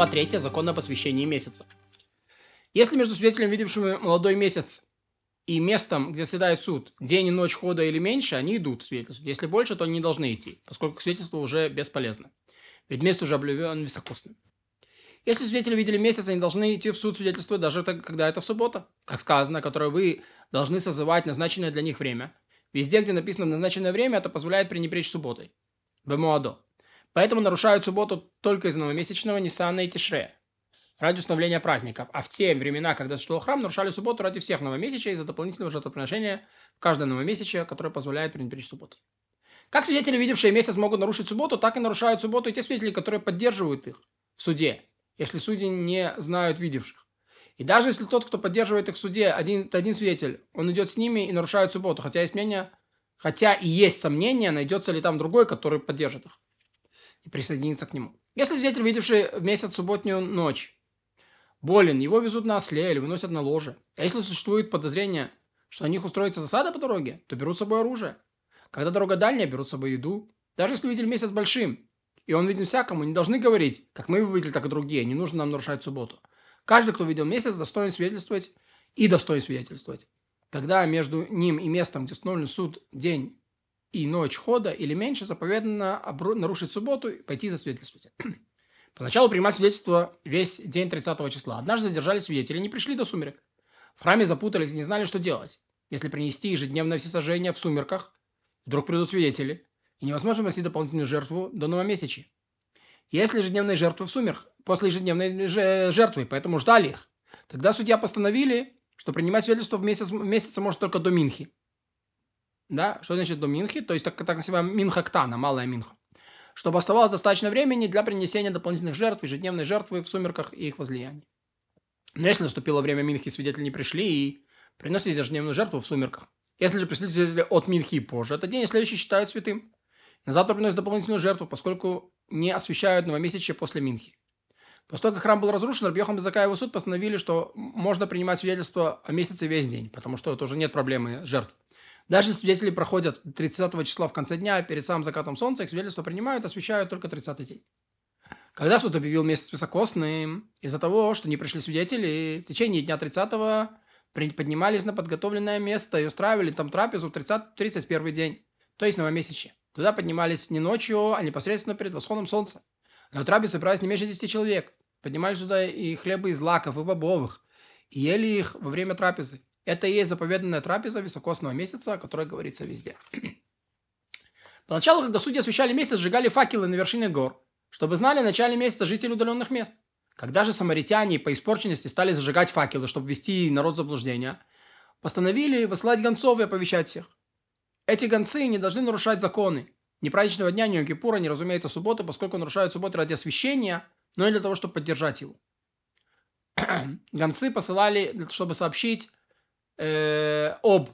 Глава 3. Закон о посвящении месяца. Если между свидетелем, видевшим молодой месяц, и местом, где заседает суд, день и ночь хода или меньше, они идут свидетельствовать. Если больше, то они не должны идти, поскольку свидетельство уже бесполезно. Ведь место уже объявлено високосным. Если свидетели видели месяц, они должны идти в суд свидетельствовать, даже когда это в суббота. Как сказано, которое вы должны созывать назначенное для них время. Везде, где написано назначенное время, это позволяет пренебречь субботой. Бемуадо. Поэтому нарушают субботу только из новомесячного Ниссана и Тишрея ради установления праздников. А в те времена, когда существовал храм, нарушали субботу ради всех новомесячей из-за дополнительного жертвоприношения в каждое новомесячие, которое позволяет пренебречь субботу. Как свидетели, видевшие месяц, могут нарушить субботу, так и нарушают субботу и те свидетели, которые поддерживают их в суде, если судьи не знают видевших. И даже если тот, кто поддерживает их в суде, один, один свидетель, он идет с ними и нарушает субботу, хотя есть мнение, хотя и есть сомнение, найдется ли там другой, который поддержит их и присоединится к нему. Если свидетель, видевший в месяц субботнюю ночь, болен, его везут на осле или выносят на ложе. А если существует подозрение, что на них устроится засада по дороге, то берут с собой оружие. Когда дорога дальняя, берут с собой еду. Даже если видели месяц большим, и он виден всякому, не должны говорить, как мы видели, так и другие. Не нужно нам нарушать субботу. Каждый, кто видел месяц, достоин свидетельствовать и достоин свидетельствовать. Тогда между ним и местом, где установлен суд, день и ночь хода или меньше, заповедано нарушить субботу и пойти засвидетельствовать. Поначалу принимать свидетельство весь день 30 числа. Однажды задержали свидетели, не пришли до сумерек. В храме запутались и не знали, что делать. Если принести ежедневное всесожжение в сумерках, вдруг придут свидетели, и невозможно внести дополнительную жертву до новомесячия. Если ежедневные жертвы в сумерках, после ежедневной жертвы, поэтому ждали их. Тогда судья постановили, что принимать свидетельство в месяц, месяц может только до Минхи. Да? Что значит до Минхи? То есть так, так называемая Минхактана, малая Минха чтобы оставалось достаточно времени для принесения дополнительных жертв, ежедневной жертвы в сумерках и их возлияний. Но если наступило время Минхи, свидетели не пришли и приносили ежедневную жертву в сумерках. Если же пришли свидетели от Минхи позже, этот день следующий считают святым. На завтра приносят дополнительную жертву, поскольку не освещают новомесячие после Минхи. После того, как храм был разрушен, Рабьехан Безака и его суд постановили, что можно принимать свидетельство о месяце весь день, потому что уже нет проблемы жертв. Даже свидетели проходят 30 числа в конце дня, перед самым закатом солнца, их свидетельство принимают, освещают только 30 день. Когда суд объявил месяц высокосным, из-за того, что не пришли свидетели, в течение дня 30-го поднимались на подготовленное место и устраивали там трапезу в 30, 31 день, то есть новомесячье. Туда поднимались не ночью, а непосредственно перед восходом солнца. На трапезе собрались не меньше 10 человек. Поднимались сюда и хлебы из лаков, и бобовых, и ели их во время трапезы. Это и есть заповеданная трапеза високосного месяца, о которой говорится везде. Поначалу, когда судьи освещали месяц, сжигали факелы на вершине гор, чтобы знали в начале месяца жители удаленных мест. Когда же самаритяне по испорченности стали зажигать факелы, чтобы ввести народ в заблуждение, постановили высылать гонцов и оповещать всех. Эти гонцы не должны нарушать законы. Ни праздничного дня, ни Йом-Кипура, разумеется, субботы, поскольку нарушают субботы ради освящения, но и для того, чтобы поддержать его. Гонцы посылали, чтобы сообщить э, об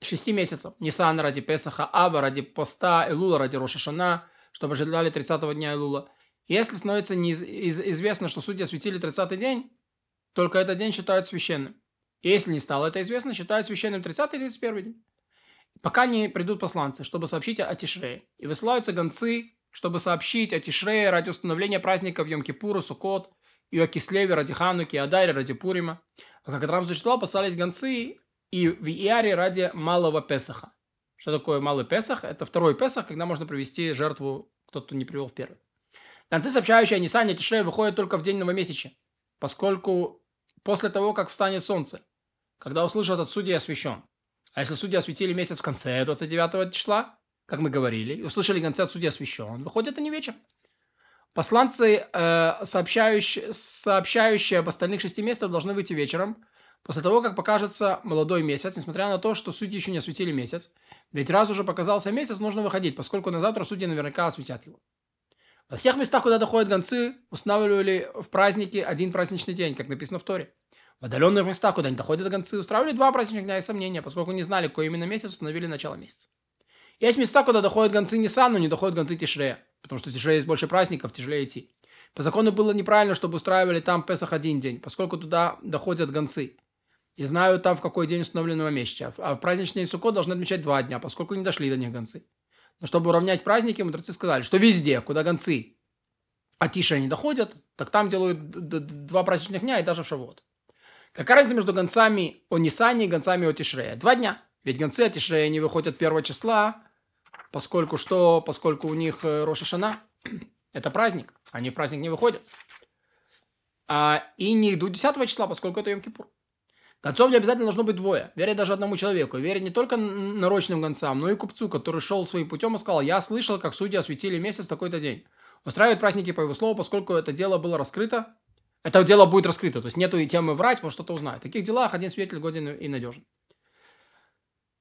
шести месяцев. Нисан ради Песаха, Ава ради поста, Элула ради Рошашана, чтобы ожидали 30 дня Элула. Если становится неиз, из, известно, что судьи осветили 30 день, только этот день считают священным. Если не стало это известно, считают священным 30 и 31 день. Пока не придут посланцы, чтобы сообщить о Тишрее. И высылаются гонцы, чтобы сообщить о Тишрее ради установления праздников Йом-Кипура, Сукот, и о Кислеве ради Хануки, Адаре ради Пурима. А как Атрам существовал, послались гонцы и в Иаре ради малого Песаха. Что такое малый Песах? Это второй Песах, когда можно провести жертву, кто-то не привел в первый. Гонцы, сообщающие о Нисане Тишре, выходят только в день новомесяча, поскольку после того, как встанет солнце, когда услышат от судьи освящен. А если судьи осветили месяц в конце 29 числа, как мы говорили, и услышали гонцы от судьи освящен, выходит они вечером. Посланцы, э, сообщающие, сообщающие об остальных шести месяцах, должны выйти вечером, после того, как покажется молодой месяц, несмотря на то, что судьи еще не осветили месяц. Ведь раз уже показался месяц, нужно выходить, поскольку на завтра судьи наверняка осветят его. Во всех местах, куда доходят гонцы, устанавливали в праздники один праздничный день, как написано в Торе. В отдаленных местах, куда не доходят гонцы, устраивали два праздничных дня и сомнения, поскольку не знали, какой именно месяц установили начало месяца. Есть места, куда доходят гонцы Нисан, но не доходят гонцы Тишрея потому что тяжелее есть больше праздников, тяжелее идти. По закону было неправильно, чтобы устраивали там Песах один день, поскольку туда доходят гонцы. И знают там, в какой день установленного месяца. А в праздничный Суккот должны отмечать два дня, поскольку не дошли до них гонцы. Но чтобы уравнять праздники, мудрецы сказали, что везде, куда гонцы а тише они доходят, так там делают два праздничных дня и даже в Шавот. Какая разница между гонцами о Нисане и гонцами о Тишрея? Два дня. Ведь гонцы о Тишрея не выходят первого числа, поскольку что? Поскольку у них э, Роша Шана. Это праздник. Они в праздник не выходят. А, и не идут 10 числа, поскольку это Йом-Кипур. Гонцов не обязательно должно быть двое. Верить даже одному человеку. Верить не только нарочным гонцам, но и купцу, который шел своим путем и сказал, я слышал, как судьи осветили месяц в такой-то день. Устраивает праздники по его слову, поскольку это дело было раскрыто. Это дело будет раскрыто. То есть нету и темы врать, может что-то узнает. В таких делах один свидетель годен и надежен.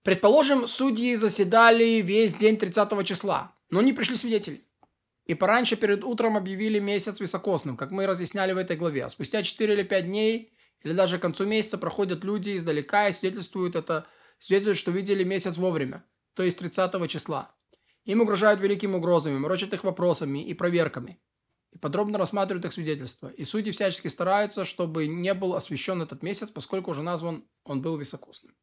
Предположим, судьи заседали весь день 30 числа, но не пришли свидетели. И пораньше перед утром объявили месяц високосным, как мы разъясняли в этой главе. Спустя 4 или 5 дней, или даже к концу месяца проходят люди издалека и свидетельствуют это, свидетельствуют, что видели месяц вовремя, то есть 30 числа. Им угрожают великими угрозами, морочат их вопросами и проверками. И подробно рассматривают их свидетельства. И судьи всячески стараются, чтобы не был освящен этот месяц, поскольку уже назван он был високосным.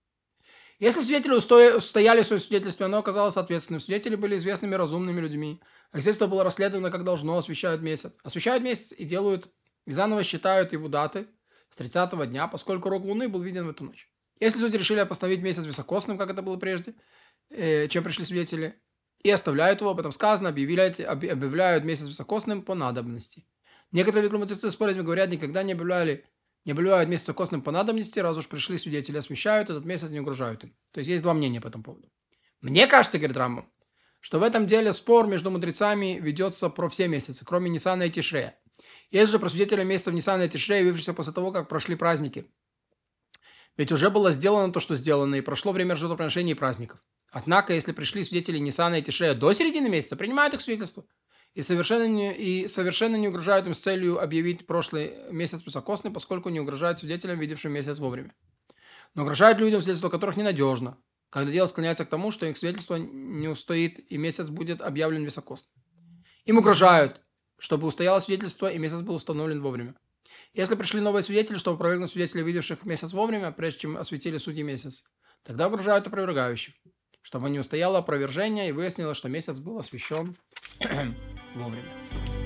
Если свидетели устояли в своем свидетельстве, оно оказалось соответственным. Свидетели были известными разумными людьми. А свидетельство было расследовано, как должно, освещают месяц. Освещают месяц и делают, и заново считают его даты с 30 дня, поскольку рог Луны был виден в эту ночь. Если судьи решили поставить месяц високосным, как это было прежде, э, чем пришли свидетели, и оставляют его, об этом сказано, объявляют, объявляют месяц високосным по надобности. Некоторые мудрецы спорят, говорят, никогда не объявляли не обливают месяц костным по надобности, раз уж пришли свидетели, освещают этот месяц, не угрожают им. То есть есть два мнения по этому поводу. Мне кажется, говорит Рамбам, что в этом деле спор между мудрецами ведется про все месяцы, кроме Нисана и Тишрея. Есть же про свидетеля месяцев Нисана и Тишрея, явившихся после того, как прошли праздники. Ведь уже было сделано то, что сделано, и прошло время жертвоприношений и праздников. Однако, если пришли свидетели Нисана и Тишрея до середины месяца, принимают их свидетельство и совершенно не, и совершенно не угрожают им с целью объявить прошлый месяц высокосный, поскольку не угрожают свидетелям, видевшим месяц вовремя. Но угрожают людям, свидетельство которых ненадежно, когда дело склоняется к тому, что их свидетельство не устоит, и месяц будет объявлен високосным. Им угрожают, чтобы устояло свидетельство, и месяц был установлен вовремя. Если пришли новые свидетели, чтобы опровергнуть свидетелей, видевших месяц вовремя, прежде чем осветили судьи месяц, тогда угрожают опровергающим, чтобы не устояло опровержение и выяснилось, что месяц был освящен Au.